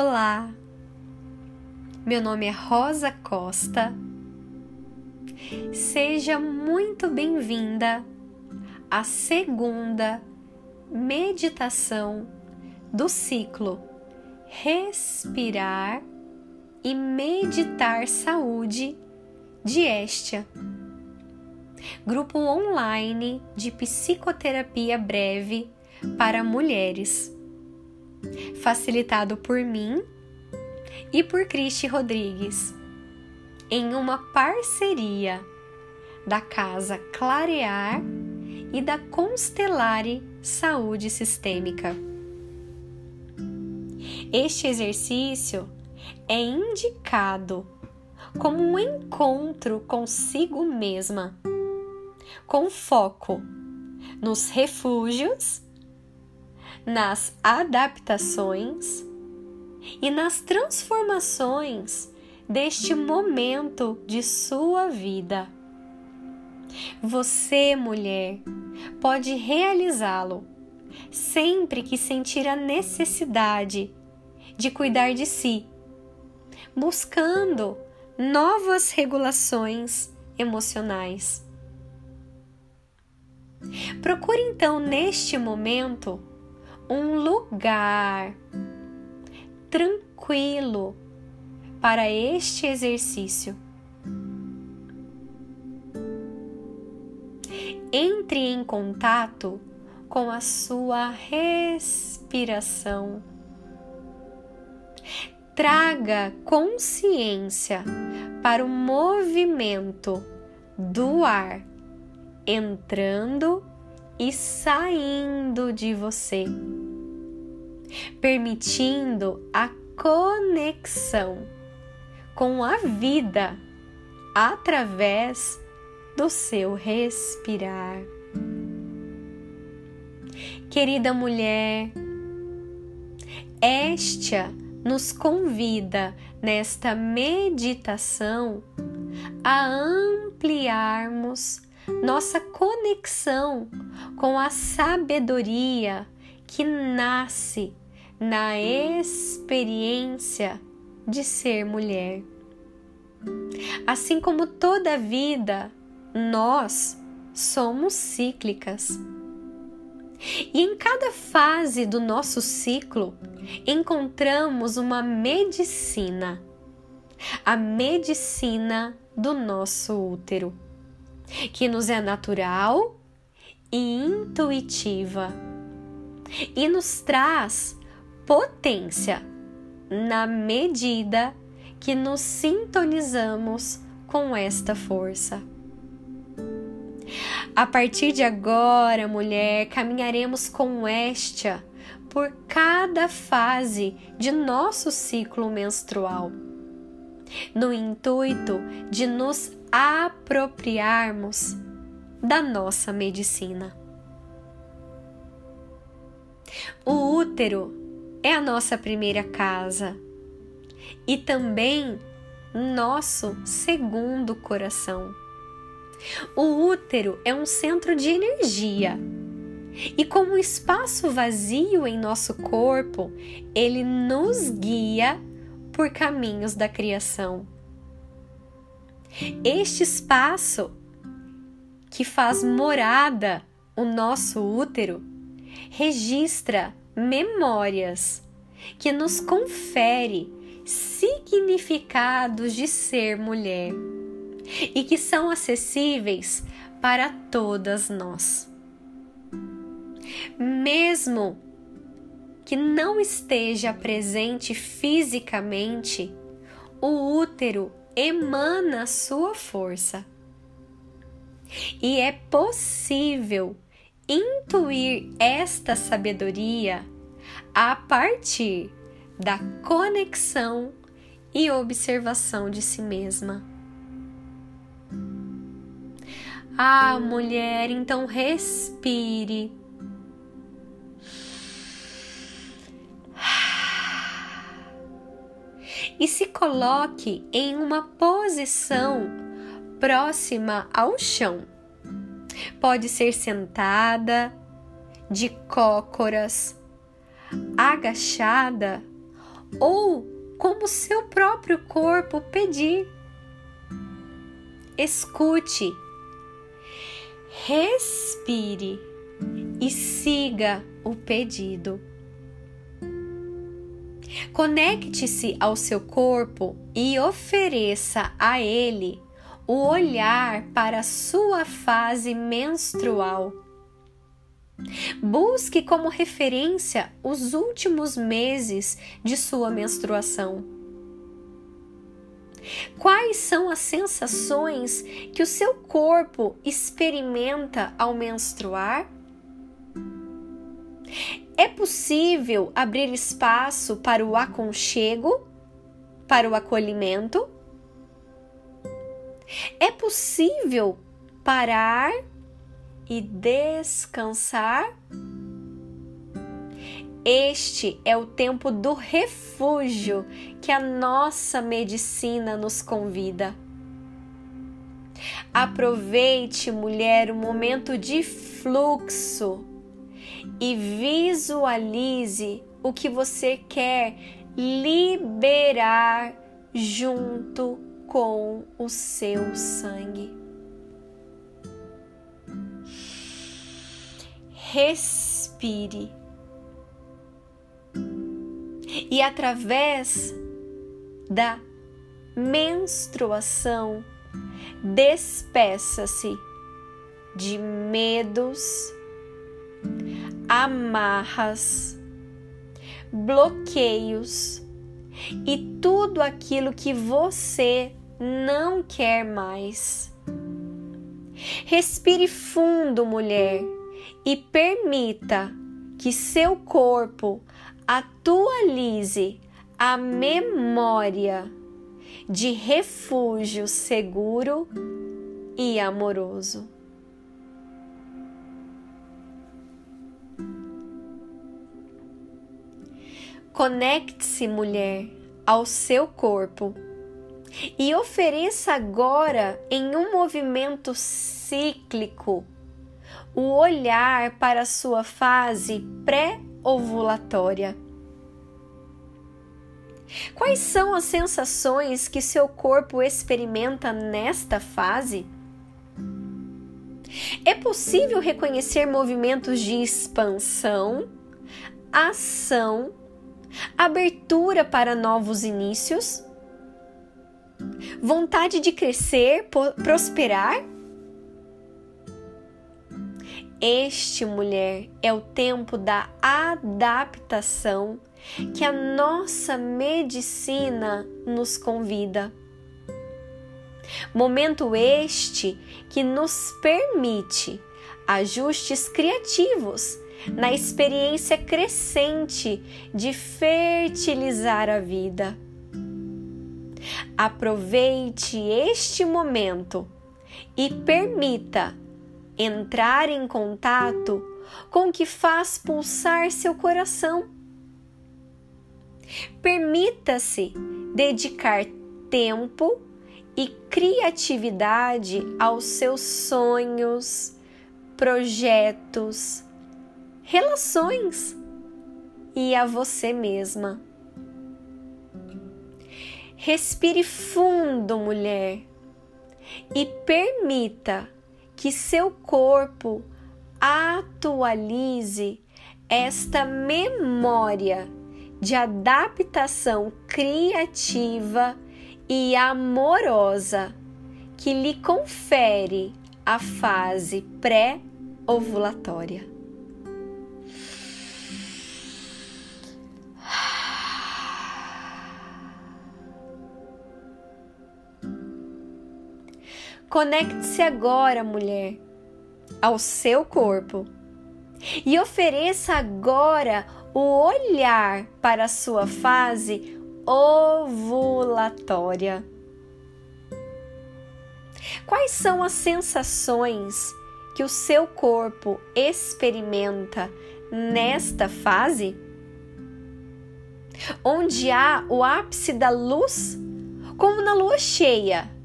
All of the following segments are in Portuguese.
Olá, meu nome é Rosa Costa. Seja muito bem-vinda à segunda meditação do ciclo Respirar e Meditar Saúde de Estia, grupo online de psicoterapia breve para mulheres, facilitado por mim e por Cristi Rodrigues, em uma parceria da Casa Clarear e da Constelare Saúde Sistêmica. Este exercício é indicado como um encontro consigo mesma, com foco nos refúgios, nas adaptações e nas transformações deste momento de sua vida. Você, mulher, pode realizá-lo sempre que sentir a necessidade de cuidar de si, buscando novas regulações emocionais. Procure então neste momento um lugar tranquilo para este exercício. Entre em contato com a sua respiração. Traga consciência para o movimento do ar entrando e saindo de você permitindo a conexão com a vida através do seu respirar. Querida mulher, esta nos convida nesta meditação a ampliarmos nossa conexão com a sabedoria que nasce na experiência de ser mulher. Assim como toda vida, nós somos cíclicas. E em cada fase do nosso ciclo encontramos uma medicina, a medicina do nosso útero, que nos é natural e intuitiva e nos traz potência na medida que nos sintonizamos com esta força. A partir de agora, mulher, caminharemos com esta por cada fase de nosso ciclo menstrual, no intuito de nos apropriarmos da nossa medicina. O útero é a nossa primeira casa e também nosso segundo coração. O útero é um centro de energia. E como um espaço vazio em nosso corpo, ele nos guia por caminhos da criação. Este espaço que faz morada o nosso útero registra memórias que nos confere significados de ser mulher e que são acessíveis para todas nós. Mesmo que não esteja presente fisicamente, o útero emana sua força. E é possível intuir esta sabedoria a partir da conexão e observação de si mesma. Ah, mulher, então respire. E se coloque em uma posição próxima ao chão. Pode ser sentada, de cócoras, agachada ou como seu próprio corpo pedir. Escute, respire e siga o pedido. Conecte-se ao seu corpo e ofereça a ele o olhar para a sua fase menstrual. Busque como referência os últimos meses de sua menstruação. Quais são as sensações que o seu corpo experimenta ao menstruar? É possível abrir espaço para o aconchego, para o acolhimento? É possível parar e descansar? Este é o tempo do refúgio que a nossa medicina nos convida. Aproveite, mulher, o momento de fluxo e visualize o que você quer liberar junto com o seu sangue. Respire. E através da menstruação, despeça-se de medos, amarras, bloqueios e tudo aquilo que você não quer mais. Respire fundo, mulher, e permita que seu corpo atualize a memória de refúgio seguro e amoroso. Conecte-se, mulher, ao seu corpo e ofereça agora, em um movimento cíclico, o olhar para a sua fase pré-ovulatória. Quais são as sensações que seu corpo experimenta nesta fase? É possível reconhecer movimentos de expansão, ação abertura para novos inícios, vontade de crescer, prosperar. Este, mulher, é o tempo da adaptação que a nossa medicina nos convida. Momento este que nos permite ajustes criativos na experiência crescente de fertilizar a vida. Aproveite este momento e permita entrar em contato com o que faz pulsar seu coração. Permita-se dedicar tempo e criatividade aos seus sonhos, projetos, relações e a você mesma. Respire fundo, mulher, e permita que seu corpo atualize esta memória de adaptação criativa e amorosa que lhe confere a fase pré-ovulatória. Conecte-se agora, mulher, ao seu corpo e ofereça agora o olhar para a sua fase ovulatória. Quais são as sensações que o seu corpo experimenta nesta fase? Onde há o ápice da luz, como na lua cheia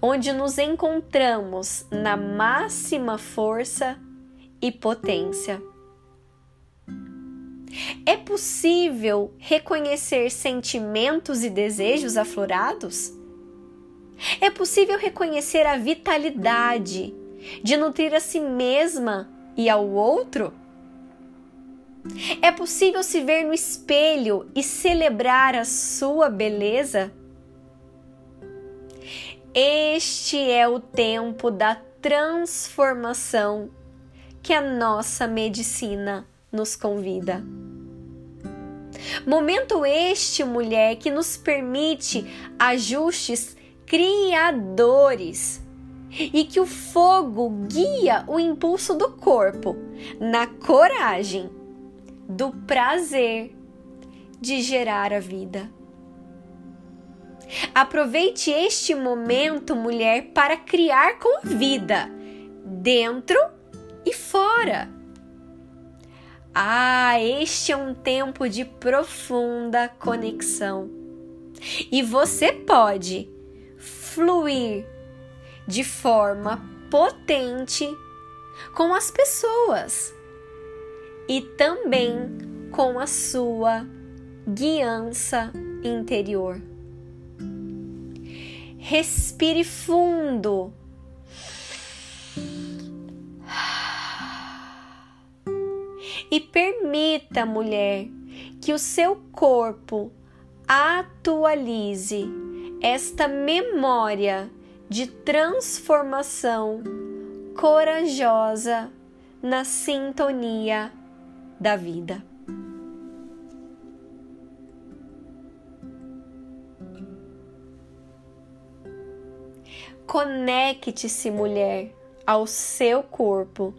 onde nos encontramos na máxima força e potência. É possível reconhecer sentimentos e desejos aflorados? É possível reconhecer a vitalidade de nutrir a si mesma e ao outro? É possível se ver no espelho e celebrar a sua beleza? Este é o tempo da transformação que a nossa medicina nos convida. Momento este, mulher, que nos permite ajustes criadores e que o fogo guia o impulso do corpo na coragem, do prazer de gerar a vida. Aproveite este momento, mulher, para criar com vida, dentro e fora. Ah, este é um tempo de profunda conexão. E você pode fluir de forma potente com as pessoas e também com a sua guiança interior. Respire fundo. E permita, mulher, que o seu corpo atualize esta memória de transformação corajosa na sintonia da vida. Conecte-se, mulher, ao seu corpo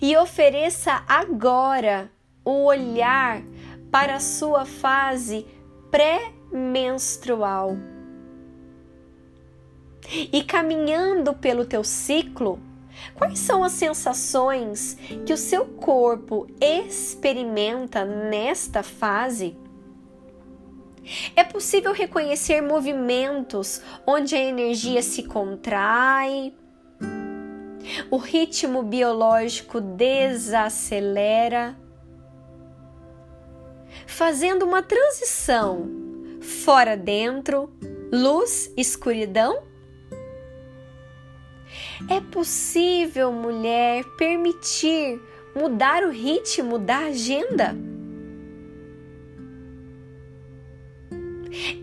e ofereça agora o olhar para a sua fase pré-menstrual. E caminhando pelo teu ciclo, quais são as sensações que o seu corpo experimenta nesta fase? É possível reconhecer movimentos onde a energia se contrai, o ritmo biológico desacelera, fazendo uma transição fora dentro, luz, escuridão? É possível, mulher, permitir mudar o ritmo da agenda?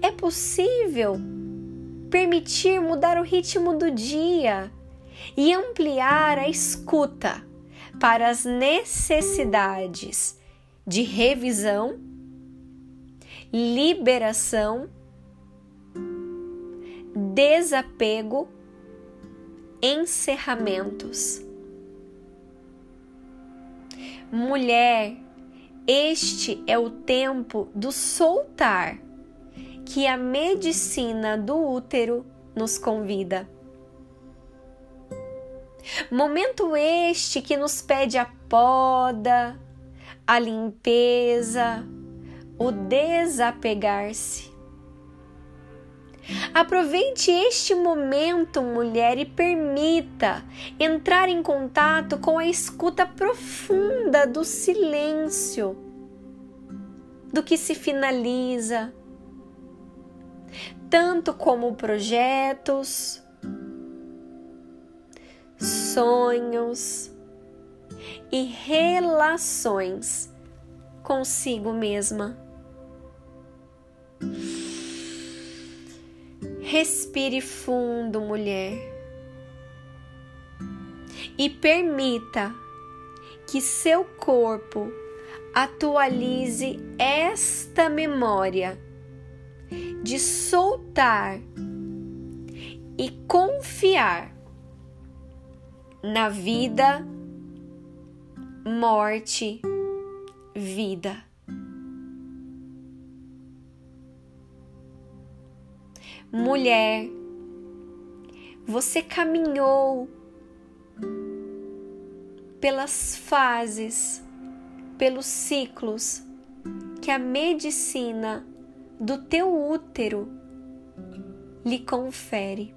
É possível permitir mudar o ritmo do dia e ampliar a escuta para as necessidades de revisão, liberação, desapego, encerramentos. Mulher, este é o tempo do soltar que a medicina do útero nos convida. Momento este que nos pede a poda, a limpeza, o desapegar-se. Aproveite este momento, mulher, e permita entrar em contato com a escuta profunda do silêncio, do que se finaliza, tanto como projetos, sonhos e relações consigo mesma. Respire fundo, mulher, e permita que seu corpo atualize esta memória de soltar e confiar na vida, morte, vida. Mulher, você caminhou pelas fases, pelos ciclos que a medicina do teu útero lhe confere.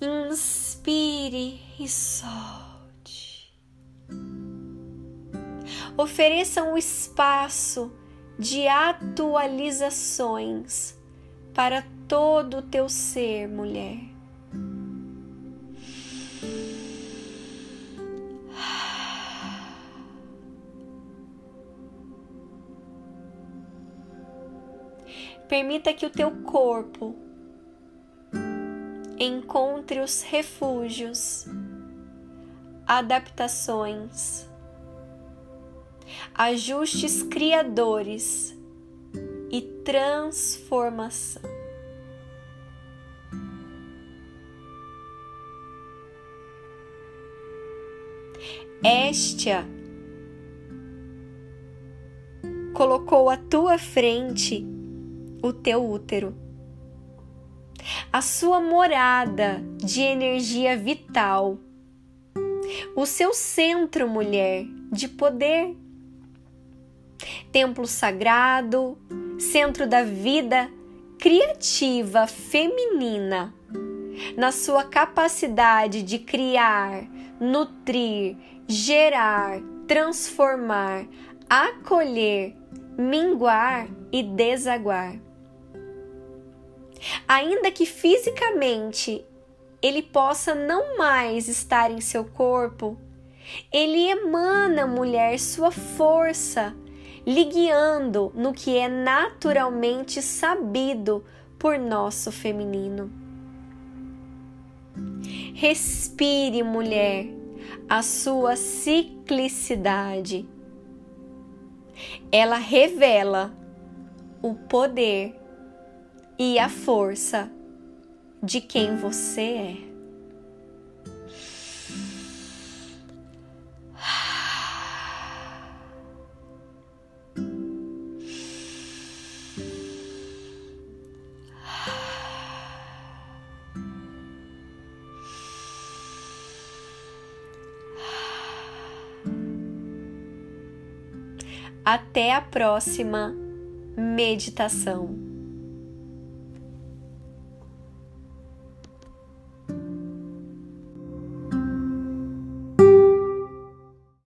Inspire e solte. Ofereça um espaço de atualizações para todo o teu ser, mulher. Permita que o teu corpo encontre os refúgios, adaptações, ajustes criadores e transformação. Estia colocou à tua frente o teu útero, a sua morada de energia vital, o seu centro, mulher, de poder, templo sagrado, centro da vida criativa feminina, na sua capacidade de criar, nutrir, gerar, transformar, acolher, minguar e desaguar. Ainda que fisicamente ele possa não mais estar em seu corpo, ele emana, mulher, sua força, lhe guiando no que é naturalmente sabido por nosso feminino. Respire, mulher, a sua ciclicidade. Ela revela o poder e a força de quem você é. Até a próxima meditação.